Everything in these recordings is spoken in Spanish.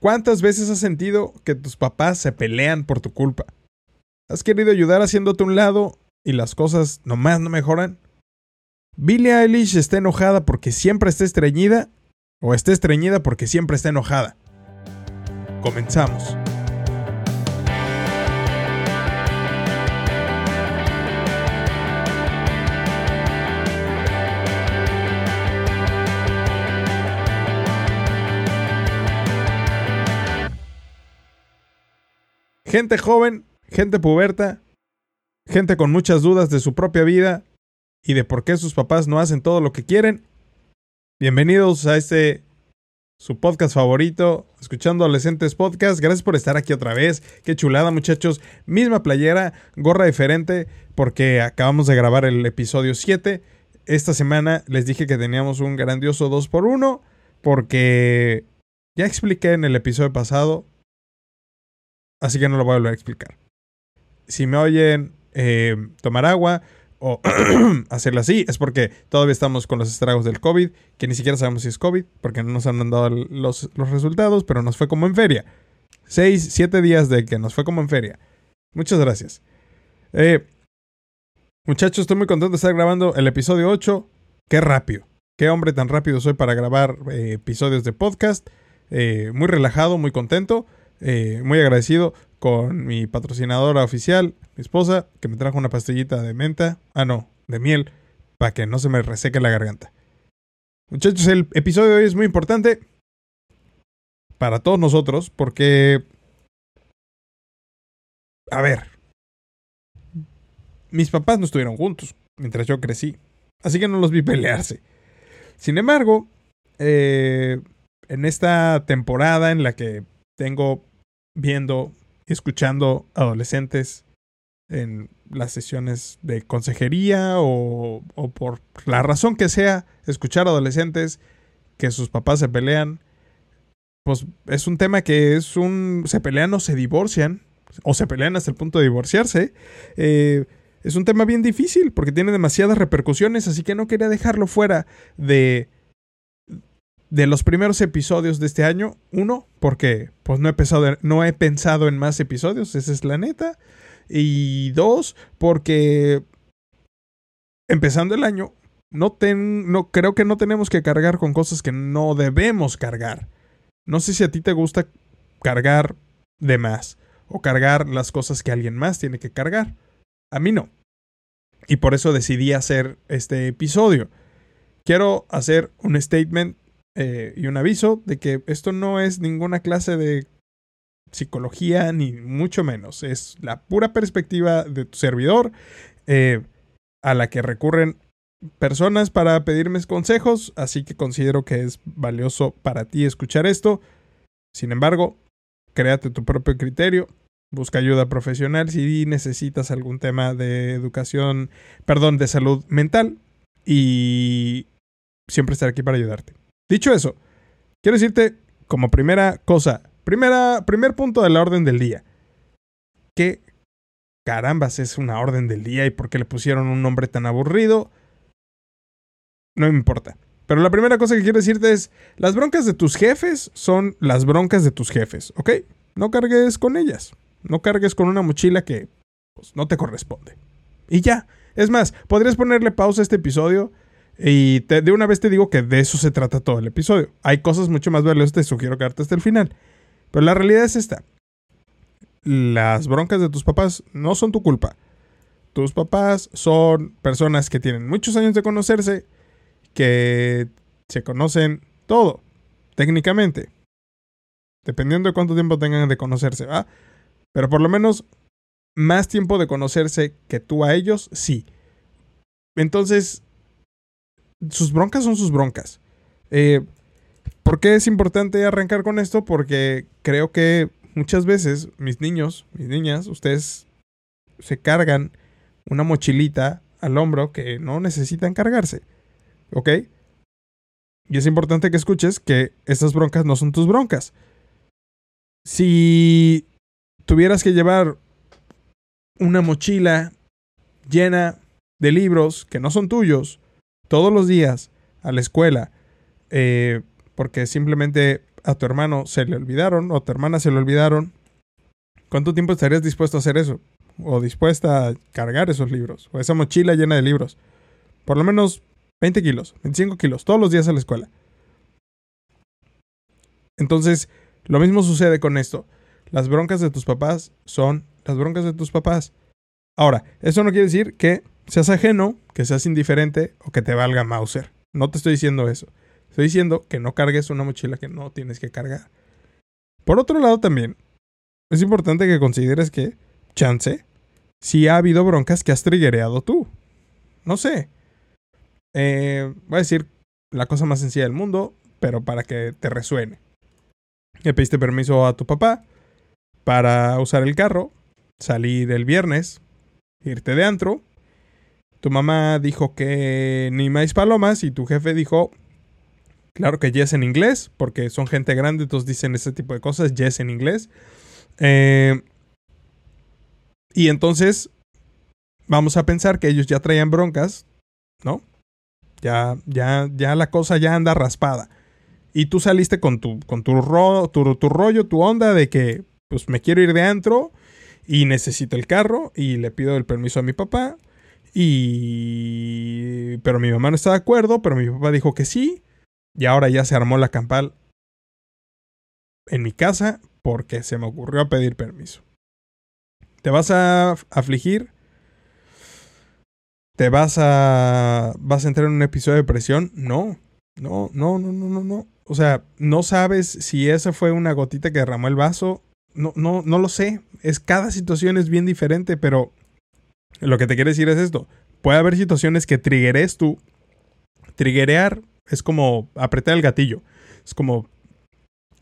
¿Cuántas veces has sentido que tus papás se pelean por tu culpa? ¿Has querido ayudar haciéndote un lado y las cosas nomás no mejoran? ¿Billie Eilish está enojada porque siempre está estreñida? ¿O está estreñida porque siempre está enojada? Comenzamos. Gente joven, gente puberta, gente con muchas dudas de su propia vida y de por qué sus papás no hacen todo lo que quieren. Bienvenidos a este su podcast favorito, escuchando Adolescentes Podcast. Gracias por estar aquí otra vez. Qué chulada, muchachos. Misma playera, gorra diferente, porque acabamos de grabar el episodio 7. Esta semana les dije que teníamos un grandioso 2x1, porque ya expliqué en el episodio pasado así que no lo voy a volver a explicar. Si me oyen eh, tomar agua o hacerlo así, es porque todavía estamos con los estragos del COVID, que ni siquiera sabemos si es COVID, porque no nos han dado los, resultados, pero nos fue como en feria. Seis, siete días de que nos fue como en feria. Muchas gracias. Eh, muchachos, estoy muy contento de estar grabando el episodio 8. Qué rápido. Qué hombre tan rápido soy para grabar eh, episodios de podcast. muy relajado, muy contento. Eh, muy agradecido con mi patrocinadora oficial, mi esposa, que me trajo una pastillita de menta, ah no, de miel, para que no se me reseque la garganta. Muchachos, el episodio de hoy es muy importante para todos nosotros porque, a ver, mis papás no estuvieron juntos mientras yo crecí, así que no los vi pelearse. Sin embargo, eh, en esta temporada en la que tengo viendo escuchando adolescentes en las sesiones de consejería o, por la razón que sea, escuchar adolescentes que sus papás se pelean, pues es un tema que es un... se pelean o se divorcian, o se pelean hasta el punto de divorciarse. Eh, es un tema bien difícil porque tiene demasiadas repercusiones, así que no quería dejarlo fuera de de los primeros episodios de este año. Uno, porque pues no he, pensado, no he pensado en más episodios, esa es la neta. Y dos, porque empezando el año, no, ten, no creo que no tenemos que cargar con cosas que no debemos cargar. No sé si a ti te gusta cargar de más o cargar las cosas que alguien más tiene que cargar. A mí no. Y por eso decidí hacer este episodio. Quiero hacer un statement eh, y un aviso de que esto no es ninguna clase de psicología, ni mucho menos. Es la pura perspectiva de tu servidor eh, a la que recurren personas para pedirme consejos, así que considero que es valioso para ti escuchar esto. Sin embargo, créate tu propio criterio, busca ayuda profesional si necesitas algún tema de educación, perdón, de salud mental y siempre estaré aquí para ayudarte. Dicho eso, quiero decirte como primera cosa, primera, primer punto de la orden del día. ¿Qué carambas es una orden del día y por qué le pusieron un nombre tan aburrido? No me importa. Pero la primera cosa que quiero decirte es, las broncas de tus jefes son las broncas de tus jefes, ¿ok? No cargues con ellas. No cargues con una mochila que pues, no te corresponde. Y ya. Es más, podrías ponerle pausa a este episodio y de una vez te digo que de eso se trata todo el episodio. Hay cosas mucho más valiosas, te sugiero quedarte hasta el final. Pero la realidad es esta. Las broncas de tus papás no son tu culpa. Tus papás son personas que tienen muchos años de conocerse, que se conocen todo, técnicamente. Dependiendo de cuánto tiempo tengan de conocerse, ¿va? Pero por lo menos más tiempo de conocerse que tú a ellos, sí. Entonces, sus broncas son sus broncas. Eh, ¿Por qué es importante arrancar con esto? Porque creo que muchas veces mis niños, mis niñas, ustedes se cargan una mochilita al hombro que no necesitan cargarse. ¿Ok? Y es importante que escuches que estas broncas no son tus broncas. Si tuvieras que llevar una mochila llena de libros que no son tuyos, todos los días a la escuela, eh, porque simplemente a tu hermano se le olvidaron o a tu hermana se le olvidaron, ¿cuánto tiempo estarías dispuesto a hacer eso? O dispuesta a cargar esos libros, o esa mochila llena de libros. Por lo menos 20 kilos, 25 kilos, todos los días a la escuela. Entonces, lo mismo sucede con esto. Las broncas de tus papás son las broncas de tus papás. Ahora, eso no quiere decir que seas ajeno, que seas indiferente o que te valga Mauser. No te estoy diciendo eso. Estoy diciendo que no cargues una mochila que no tienes que cargar. Por otro lado también, es importante que consideres que, chance, si ha habido broncas que has triggereado tú. No sé. Eh, voy a decir la cosa más sencilla del mundo, pero para que te resuene. Le pediste permiso a tu papá para usar el carro, salir el viernes, irte de antro. Tu mamá dijo que ni más palomas y tu jefe dijo, claro que yes en inglés, porque son gente grande, entonces dicen ese tipo de cosas, yes en inglés. Eh, y entonces vamos a pensar que ellos ya traían broncas, ¿no? Ya, ya, ya la cosa ya anda raspada. Y tú saliste con tu, con tu, tu, rollo, tu onda de que, pues me quiero ir de antro y necesito el carro y le pido el permiso a mi papá. Y... Pero mi mamá no está de acuerdo, pero mi papá dijo que sí. Y ahora ya se armó la campal en mi casa porque se me ocurrió pedir permiso. ¿Te vas a afligir? ¿Te vas a vas a entrar en un episodio de depresión? No. No, no, no, no, no, no. O sea, no sabes si esa fue una gotita que derramó el vaso. No, no, no lo sé. Es cada situación es bien diferente, pero lo que te quiero decir es esto. Puede haber situaciones que triggeres tú. Triggerear es como apretar el gatillo. Es como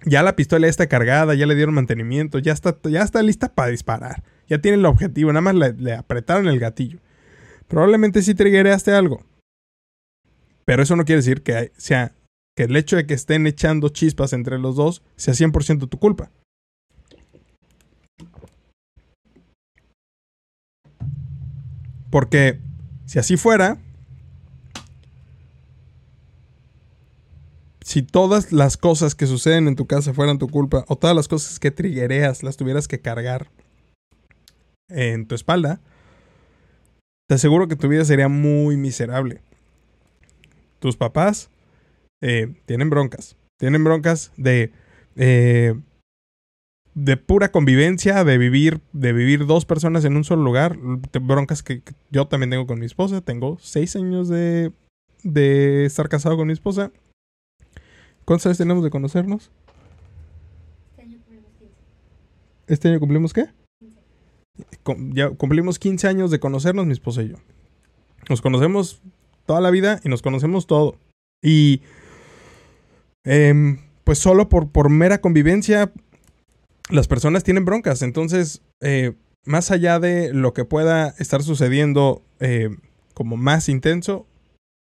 ya la pistola está cargada, ya le dieron mantenimiento, ya está, ya está lista para disparar. Ya tiene el objetivo, nada más le, apretaron el gatillo. Probablemente sí triggereaste algo. Pero eso no quiere decir que sea que el hecho de que estén echando chispas entre los dos sea 100% tu culpa. Porque si así fuera, si todas las cosas que suceden en tu casa fueran tu culpa, o todas las cosas que triguereas las tuvieras que cargar en tu espalda, te aseguro que tu vida sería muy miserable. Tus papás eh, tienen broncas. Tienen broncas de. Eh, de pura convivencia, de vivir, de vivir dos personas en un solo lugar. Broncas que, yo también tengo con mi esposa. Tengo seis años de, de estar casado con mi esposa. ¿Cuántos años tenemos de conocernos? Este año cumplimos 15. ¿Este año cumplimos qué? 15. Ya cumplimos 15 años de conocernos mi esposa y yo. Nos conocemos toda la vida y nos conocemos todo. Y Em, pues solo por, por mera convivencia las personas tienen broncas. Entonces, eh, más allá de lo que pueda estar sucediendo eh, como más intenso,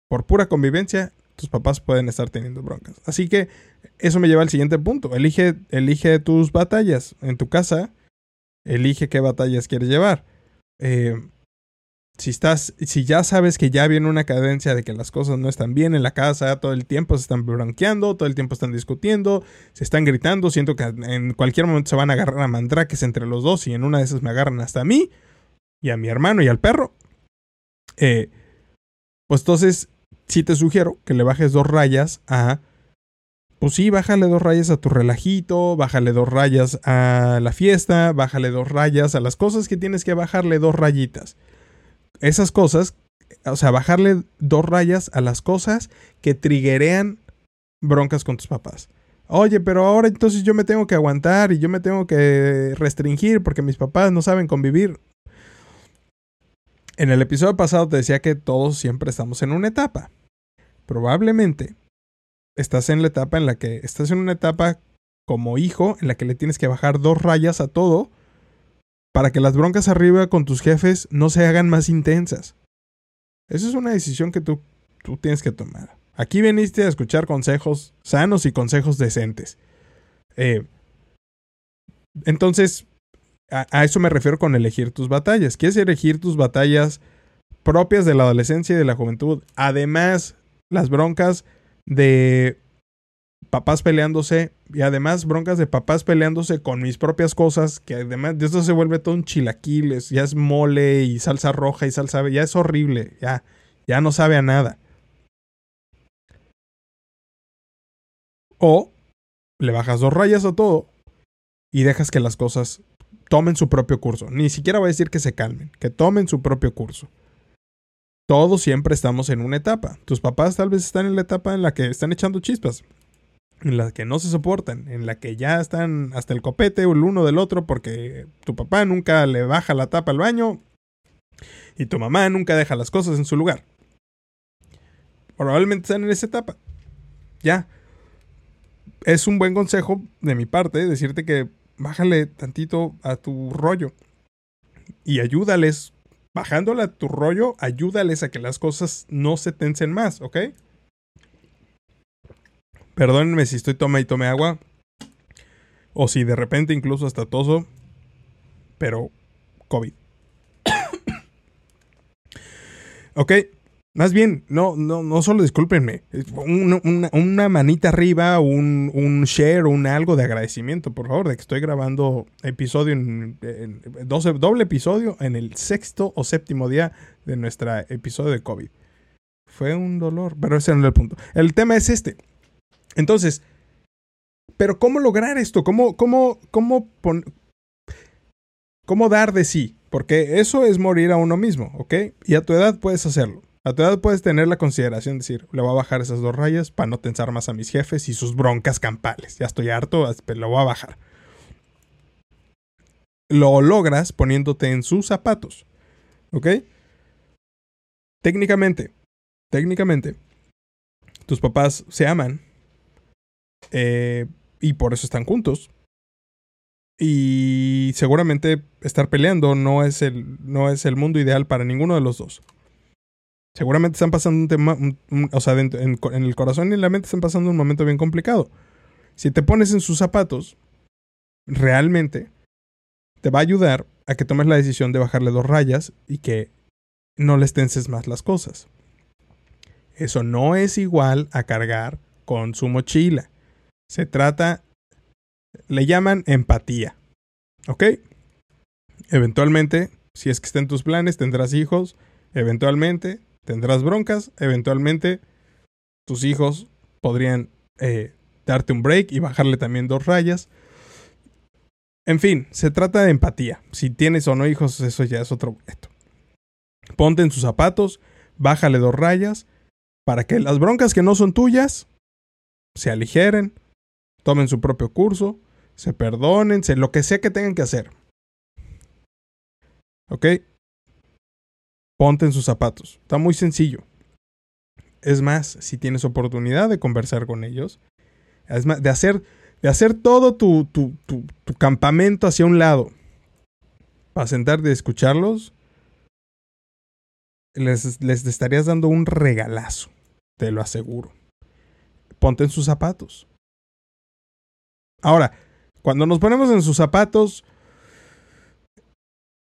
por pura convivencia, tus papás pueden estar teniendo broncas. Así que eso me lleva al siguiente punto. Elige, elige tus batallas en tu casa. Elige qué batallas quieres llevar. Eh, si estás, si ya sabes que ya viene una cadencia de que las cosas no están bien en la casa, todo el tiempo se están bronqueando, todo el tiempo están discutiendo, se están gritando, siento que en cualquier momento se van a agarrar a mandraques entre los dos y en una de esas me agarran hasta a mí y a mi hermano y al perro. Eh, pues entonces sí te sugiero que le bajes dos rayas a pues sí, bájale dos rayas a tu relajito, bájale dos rayas a la fiesta, bájale dos rayas a las cosas que tienes que bajarle dos rayitas esas cosas, o sea, bajarle dos rayas a las cosas que triguerean broncas con tus papás. Oye, pero ahora entonces yo me tengo que aguantar y yo me tengo que restringir porque mis papás no saben convivir. En el episodio pasado te decía que todos siempre estamos en una etapa. Probablemente estás en la etapa en la que estás en una etapa como hijo en la que le tienes que bajar dos rayas a todo para que las broncas arriba con tus jefes no se hagan más intensas. Esa es una decisión que tú, tú tienes que tomar. Aquí viniste a escuchar consejos sanos y consejos decentes. Eh, entonces, a, a, eso me refiero con elegir tus batallas. Quieres elegir tus batallas propias de la adolescencia y de la juventud. Además, las broncas de papás peleándose Y además broncas de papás peleándose con mis propias cosas, que además de esto se vuelve todo un chilaquiles, ya es mole y salsa roja y salsa, ya es horrible, ya, ya no sabe a nada. O le bajas dos rayas a todo y dejas que las cosas tomen su propio curso. Ni siquiera voy a decir que se calmen, que tomen su propio curso. Todos siempre estamos en una etapa. Tus papás tal vez están en la etapa en la que están echando chispas, en la que no se soportan, en la que ya están hasta el copete el uno del otro porque tu papá nunca le baja la tapa al baño y tu mamá nunca deja las cosas en su lugar. Probablemente están en esa etapa. Ya. Es un buen consejo de mi parte decirte que bájale tantito a tu rollo y ayúdales. Bajándole a tu rollo, ayúdales a que las cosas no se tensen más, ¿ok? Perdónenme si estoy toma y tome agua. O si de repente incluso hasta toso. Pero COVID. ok. Más bien, no, no, no solo discúlpenme. una, manita arriba, un, un share, un algo de agradecimiento, por favor, de que estoy grabando episodio en, doble episodio en el sexto o séptimo día de nuestro episodio de COVID. Fue un dolor, pero ese no es el punto. El tema es este. Entonces, pero ¿cómo lograr esto? ¿Cómo, cómo, cómo, cómo dar de sí? Porque eso es morir a uno mismo, ¿ok? Y a tu edad puedes hacerlo. A tu edad puedes tener la consideración de decir, le voy a bajar esas dos rayas para no tensar más a mis jefes y sus broncas campales. Ya estoy harto, pero lo voy a bajar. Lo logras poniéndote en sus zapatos. ¿Ok? Técnicamente, técnicamente, tus papás se aman, eh, y por eso están juntos. Y seguramente estar peleando no es el, no es el mundo ideal para ninguno de los dos. Seguramente están pasando un tema, o sea, en, en, el corazón y en la mente están pasando un momento bien complicado. Si te pones en sus zapatos, realmente te va a ayudar a que tomes la decisión de bajarle dos rayas y que no les tenses más las cosas. Eso no es igual a cargar con su mochila. Se trata, le llaman empatía. ¿Ok? Eventualmente, si es que está en tus planes, tendrás hijos. Eventualmente, tendrás broncas. Eventualmente, tus hijos podrían eh, darte un break y bajarle también dos rayas. En fin, se trata de empatía. Si tienes o no hijos, eso ya es otro boleto. Ponte en sus zapatos, bájale dos rayas, para que las broncas que no son tuyas se aligeren, tomen su propio curso, se perdonen, se, lo que sea que tengan que hacer. ¿Ok? Ponte en sus zapatos. Está muy sencillo. Es más, si tienes oportunidad de conversar con ellos, es más, de hacer, de hacer todo tu, tu, tu, tu campamento hacia un lado, para sentarte y escucharlos, les, les estarías dando un regalazo, te lo aseguro. Ponte en sus zapatos. Ahora, cuando nos ponemos en sus zapatos,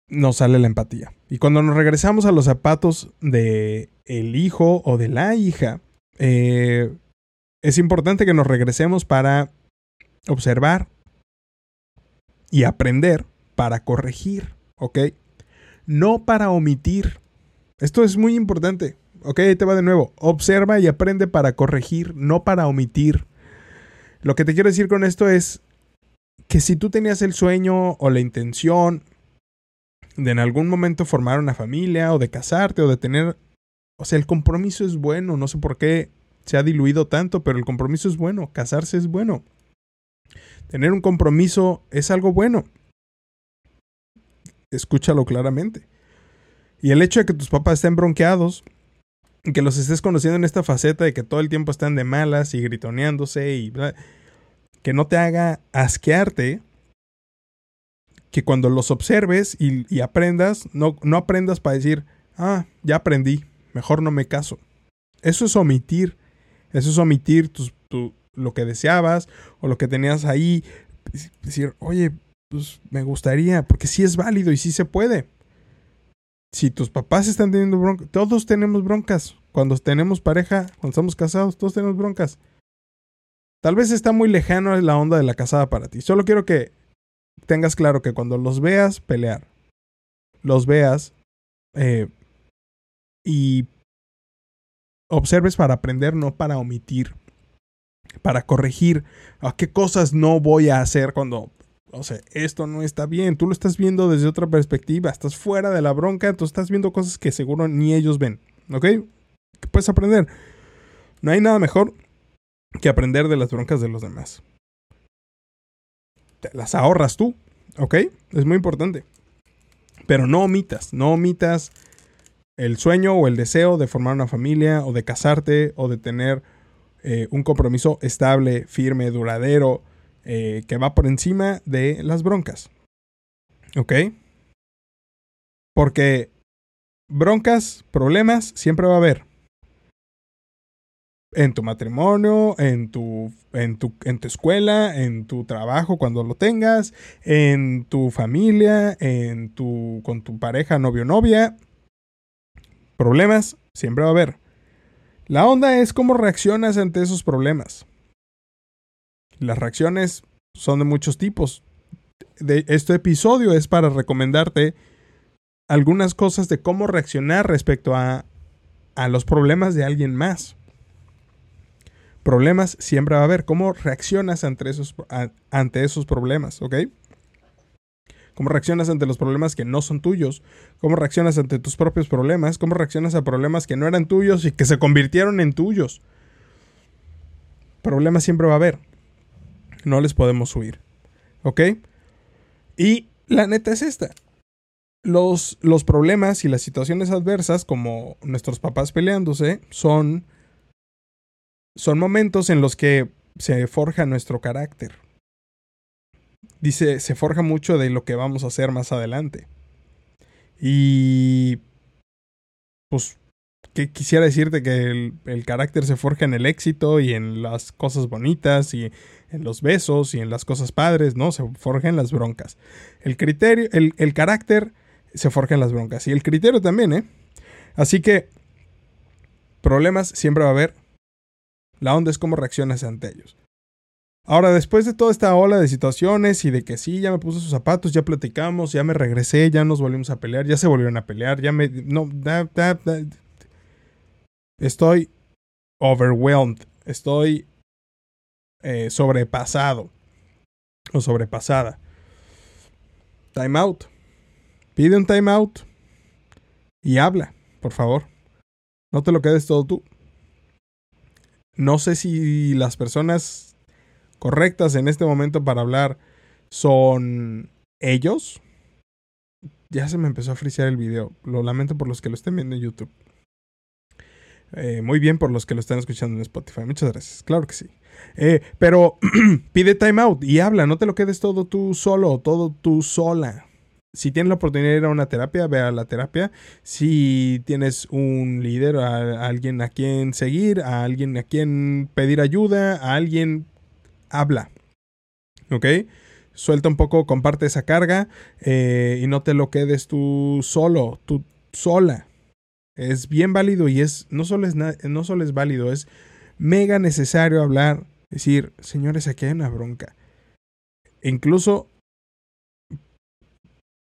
nos sale la empatía. Y cuando nos regresamos a los zapatos de el hijo o de la hija, eh, es importante que nos regresemos para observar y aprender para corregir, ¿ok? No para omitir. Esto es muy importante. Ok, ahí te va de nuevo. Observa y aprende para corregir, no para omitir. Lo que te quiero decir con esto es que si tú tenías el sueño o la intención de en algún momento formar una familia o de casarte o de tener... O sea, el compromiso es bueno, no sé por qué se ha diluido tanto, pero el compromiso es bueno, casarse es bueno. Tener un compromiso es algo bueno. Escúchalo claramente. Y el hecho de que tus papás estén bronqueados que los estés conociendo en esta faceta de que todo el tiempo están de malas y gritoneándose y que no te haga asquearte, que cuando los observes y, aprendas, no, no aprendas para decir, ah, ya aprendí, mejor no me caso. Eso es omitir, eso es omitir tu, lo que deseabas o lo que tenías ahí, decir, oye, pues me gustaría, porque sí es válido y sí se puede si tus papás están teniendo broncas, todos tenemos broncas. Cuando tenemos pareja, cuando estamos casados, todos tenemos broncas. Tal vez está muy lejano la onda de la casada para ti. Solo quiero que tengas claro que cuando los veas pelear, los veas eh, y observes para aprender, no para omitir, para corregir a qué cosas no voy a hacer cuando, o sea, esto no está bien, tú lo estás viendo desde otra perspectiva, estás fuera de la bronca, tú estás viendo cosas que seguro ni ellos ven, ¿ok? puedes aprender. No hay nada mejor que aprender de las broncas de los demás. Te las ahorras tú, ¿ok? Es muy importante. Pero no omitas, no omitas el sueño o el deseo de formar una familia o de casarte o de tener eh, un compromiso estable, firme, duradero, eh, que va por encima de las broncas. ¿Ok? Porque broncas, problemas, siempre va a haber en tu matrimonio, en tu, en tu, en tu escuela, en tu trabajo cuando lo tengas, en tu familia, en tu, con tu pareja, novio, novia. Problemas siempre va a haber. La onda es cómo reaccionas ante esos problemas. Las reacciones son de muchos tipos. De este episodio es para recomendarte algunas cosas de cómo reaccionar respecto a, a los problemas de alguien más problemas siempre va a haber. ¿Cómo reaccionas ante esos, ante esos problemas? ¿Ok? ¿Cómo reaccionas ante los problemas que no son tuyos? ¿Cómo reaccionas ante tus propios problemas? ¿Cómo reaccionas a problemas que no eran tuyos y que se convirtieron en tuyos? Problemas siempre va a haber. No les podemos huir. ¿Ok? Y la neta es esta. Los, los problemas y las situaciones adversas, como nuestros papás peleándose, son son momentos en los que se forja nuestro carácter. Dice, se forja mucho de lo que vamos a hacer más adelante. Y pues que quisiera decirte que el, carácter se forja en el éxito y en las cosas bonitas y en los besos y en las cosas padres, ¿no? Se forja en las broncas. El criterio, el, el carácter se forja en las broncas y el criterio también, ¿eh? Así que problemas siempre va a haber, la onda es cómo reaccionas ante ellos. Ahora, después de toda esta ola de situaciones y de que sí, ya me puse sus zapatos, ya platicamos, ya me regresé, ya nos volvimos a pelear, ya se volvieron a pelear, ya me... No, estoy overwhelmed, estoy eh, sobrepasado o sobrepasada. Time out. Pide un time out y habla, por favor. No te lo quedes todo tú. No sé si las personas correctas en este momento para hablar son ellos. Ya se me empezó a frisear el video. Lo lamento por los que lo estén viendo en YouTube. Eh, muy bien por los que lo están escuchando en Spotify. Muchas gracias. Claro que sí. Eh, pero pide time out y habla. No te lo quedes todo tú solo, todo tú sola si tienes la oportunidad de ir a una terapia, ve a la terapia. Si tienes un líder, a, alguien a quien seguir, a alguien a quien pedir ayuda, a alguien, habla. ¿Ok? Suelta un poco, comparte esa carga eh, y no te lo quedes tú solo, tú sola. Es bien válido y es no solo es, no solo es válido, es mega necesario hablar, decir, señores, aquí hay una bronca. incluso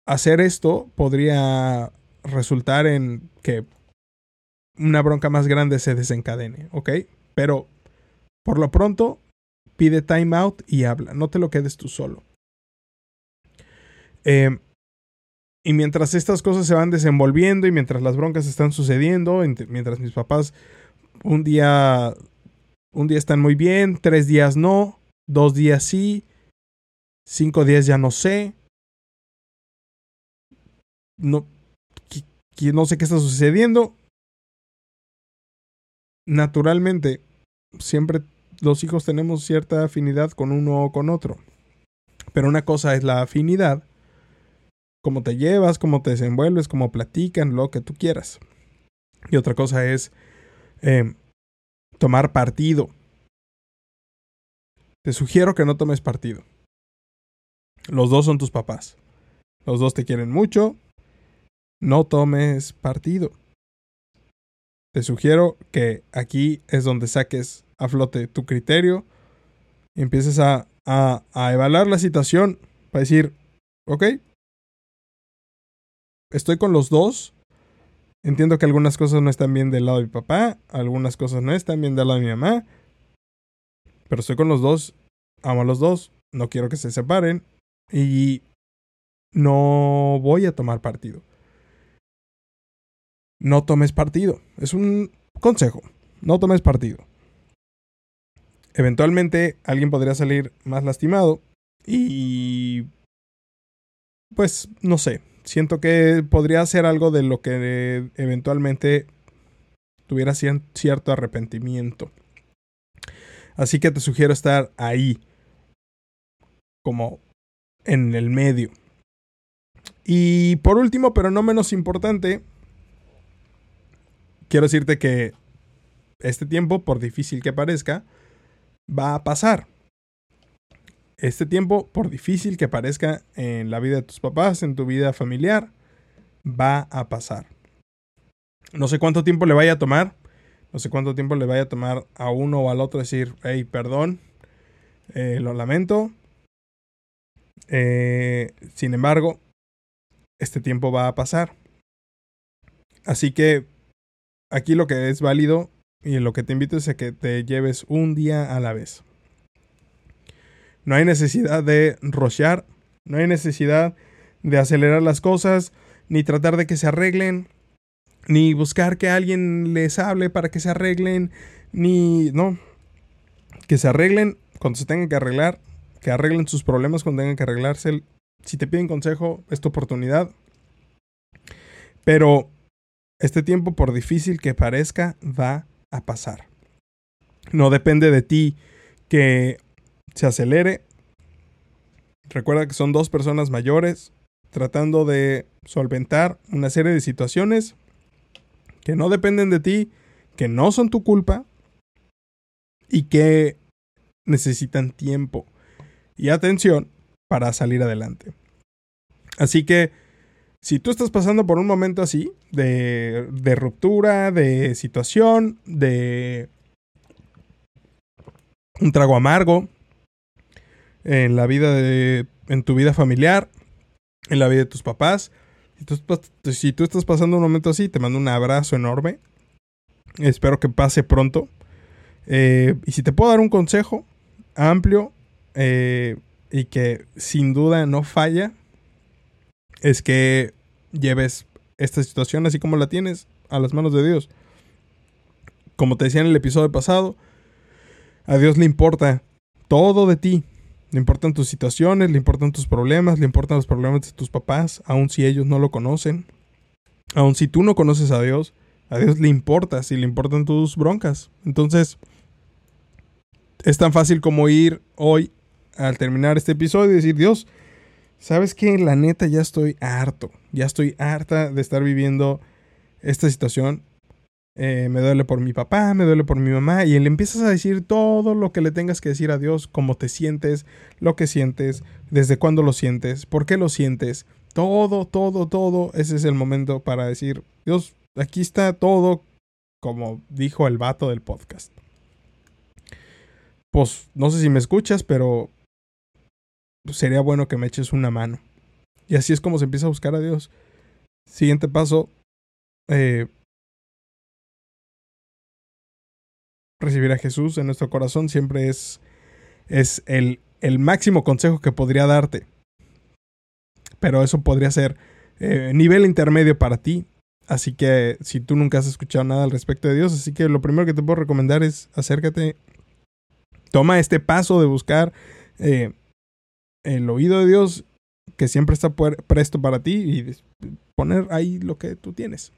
hacer esto podría resultar en que una bronca más grande se desencadene, ¿ok? Pero por lo pronto, pide time out y habla, no te lo quedes tú solo. Em, y mientras estas cosas se van desenvolviendo y mientras las broncas están sucediendo, mientras mis papás un día, un día están muy bien, tres días no, dos días sí, cinco días ya no sé, no, no sé qué está sucediendo. Naturalmente, siempre los hijos tenemos cierta afinidad con uno o con otro. Pero una cosa es la afinidad, cómo te llevas, cómo te desenvuelves, cómo platican, lo que tú quieras. Y otra cosa es eh, tomar partido. Te sugiero que no tomes partido. Los dos son tus papás. Los dos te quieren mucho, no tomes partido. Te sugiero que aquí es donde saques a flote tu criterio, y empieces a, a, a evaluar la situación para decir, ok, estoy con los dos. Entiendo que algunas cosas no están bien del lado de mi papá, algunas cosas no están bien del lado de mi mamá, pero estoy con los dos, amo a los dos, no quiero que se separen y no voy a tomar partido. No tomes partido. Es un consejo. No tomes partido. Eventualmente alguien podría salir más lastimado y... Pues no sé. Siento que podría ser algo de lo que eventualmente tuviera cierto arrepentimiento. Así que te sugiero estar ahí. Como en el medio. Y por último, pero no menos importante, quiero decirte que este tiempo, por difícil que parezca, va a pasar. Este tiempo, por difícil que parezca en la vida de tus papás, en tu vida familiar, va a pasar. No sé cuánto tiempo le vaya a tomar, no sé cuánto tiempo le vaya a tomar a uno o al otro decir, hey, perdón, eh, lo lamento. Eh, sin embargo, este tiempo va a pasar. Así que aquí lo que es válido y lo que te invito es a que te lleves un día a la vez. No hay necesidad de rochear, no hay necesidad de acelerar las cosas, ni tratar de que se arreglen, ni buscar que alguien les hable para que se arreglen, ni no, que se arreglen cuando se tengan que arreglar, que arreglen sus problemas cuando tengan que arreglarse. Si te piden consejo, es tu oportunidad. Pero este tiempo, por difícil que parezca, va a pasar. No depende de ti que se acelere. Recuerda que son dos personas mayores tratando de solventar una serie de situaciones que no dependen de ti, que no son tu culpa y que necesitan tiempo y atención para salir adelante. Así que si tú estás pasando por un momento así, de, de ruptura, de situación, de un trago amargo en la vida de, en tu vida familiar, en la vida de tus papás, si tú, estás pasando un momento así, te mando un abrazo enorme. Espero que pase pronto. Eh, y si te puedo dar un consejo amplio eh, y que sin duda no falla, es que lleves esta situación así como la tienes a las manos de Dios. Como te decía en el episodio pasado, a Dios le importa todo de ti. Le importan tus situaciones, le importan tus problemas, le importan los problemas de tus papás, aun si ellos no lo conocen. Aun si tú no conoces a Dios, a Dios le importa si le importan tus broncas. Entonces, es tan fácil como ir hoy al terminar este episodio y decir, Dios, ¿sabes qué? La neta ya estoy harto ya estoy harta de estar viviendo esta situación. Eh, me duele por mi papá, me duele por mi mamá, y le empiezas a decir todo lo que le tengas que decir a Dios, cómo te sientes, lo que sientes, desde cuándo lo sientes, por qué lo sientes, todo, todo, todo. Ese es el momento para decir, Dios, aquí está todo, como dijo el vato del podcast. Pues no sé si me escuchas, pero sería bueno que me eches una mano. Y así es como se empieza a buscar a Dios. Siguiente paso, eh, recibir a Jesús en nuestro corazón siempre es, es el, el máximo consejo que podría darte. Pero eso podría ser eh, nivel intermedio para ti. Así que si tú nunca has escuchado nada al respecto de Dios, así que lo primero que te puedo recomendar es acércate, toma este paso de buscar eh, el oído de Dios que siempre está presto para ti y poner ahí lo que tú tienes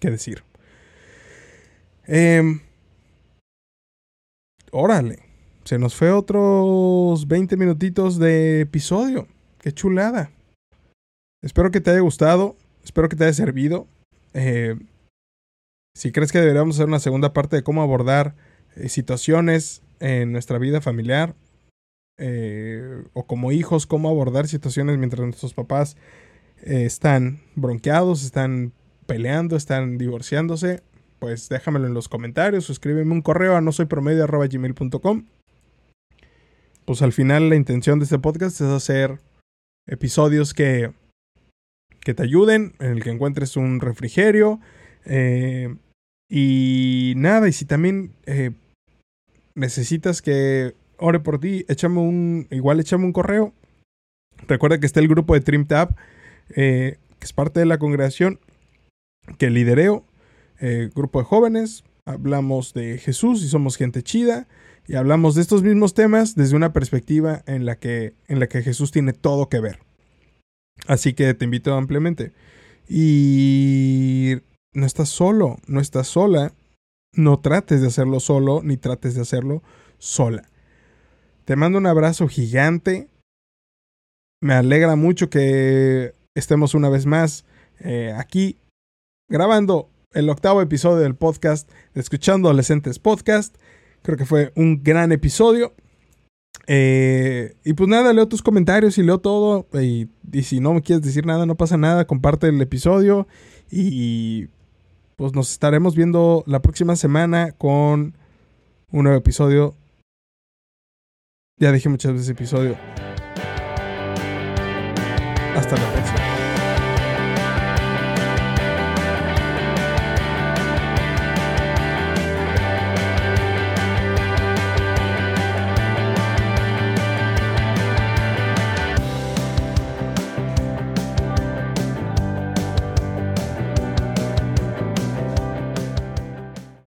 que decir. Eh, órale, se nos fue otros 20 minutitos de episodio. Qué chulada. Espero que te haya gustado, espero que te haya servido. Eh, si crees que deberíamos hacer una segunda parte de cómo abordar eh, situaciones en nuestra vida familiar, eh, o como hijos, cómo abordar situaciones mientras nuestros papás eh, están bronqueados, están peleando, están divorciándose, pues déjamelo en los comentarios, suscríbeme un correo a no soy gmail.com pues al final la intención de este podcast es hacer episodios que, que te ayuden, en el que encuentres un refrigerio. Eh, y nada, y si también eh, necesitas que ore por ti, échame un, igual échame un correo. Recuerda que está el grupo de TrimTab, eh, que es parte de la congregación que lidereo, eh, grupo de jóvenes. Hablamos de Jesús y somos gente chida. Y hablamos de estos mismos temas desde una perspectiva en la que, en la que Jesús tiene todo que ver. Así que te invito ampliamente. Y no estás solo, no estás sola. No trates de hacerlo solo, ni trates de hacerlo sola. Te mando un abrazo gigante. Me alegra mucho que estemos una vez más eh, aquí grabando el octavo episodio del podcast de Escuchando Adolescentes Podcast. Creo que fue un gran episodio. Eh, y pues nada, leo tus comentarios y leo todo. Y, y, si no me quieres decir nada, no pasa nada. Comparte el episodio. Y pues nos estaremos viendo la próxima semana con un nuevo episodio ya dije muchas veces episodio. Hasta la próxima.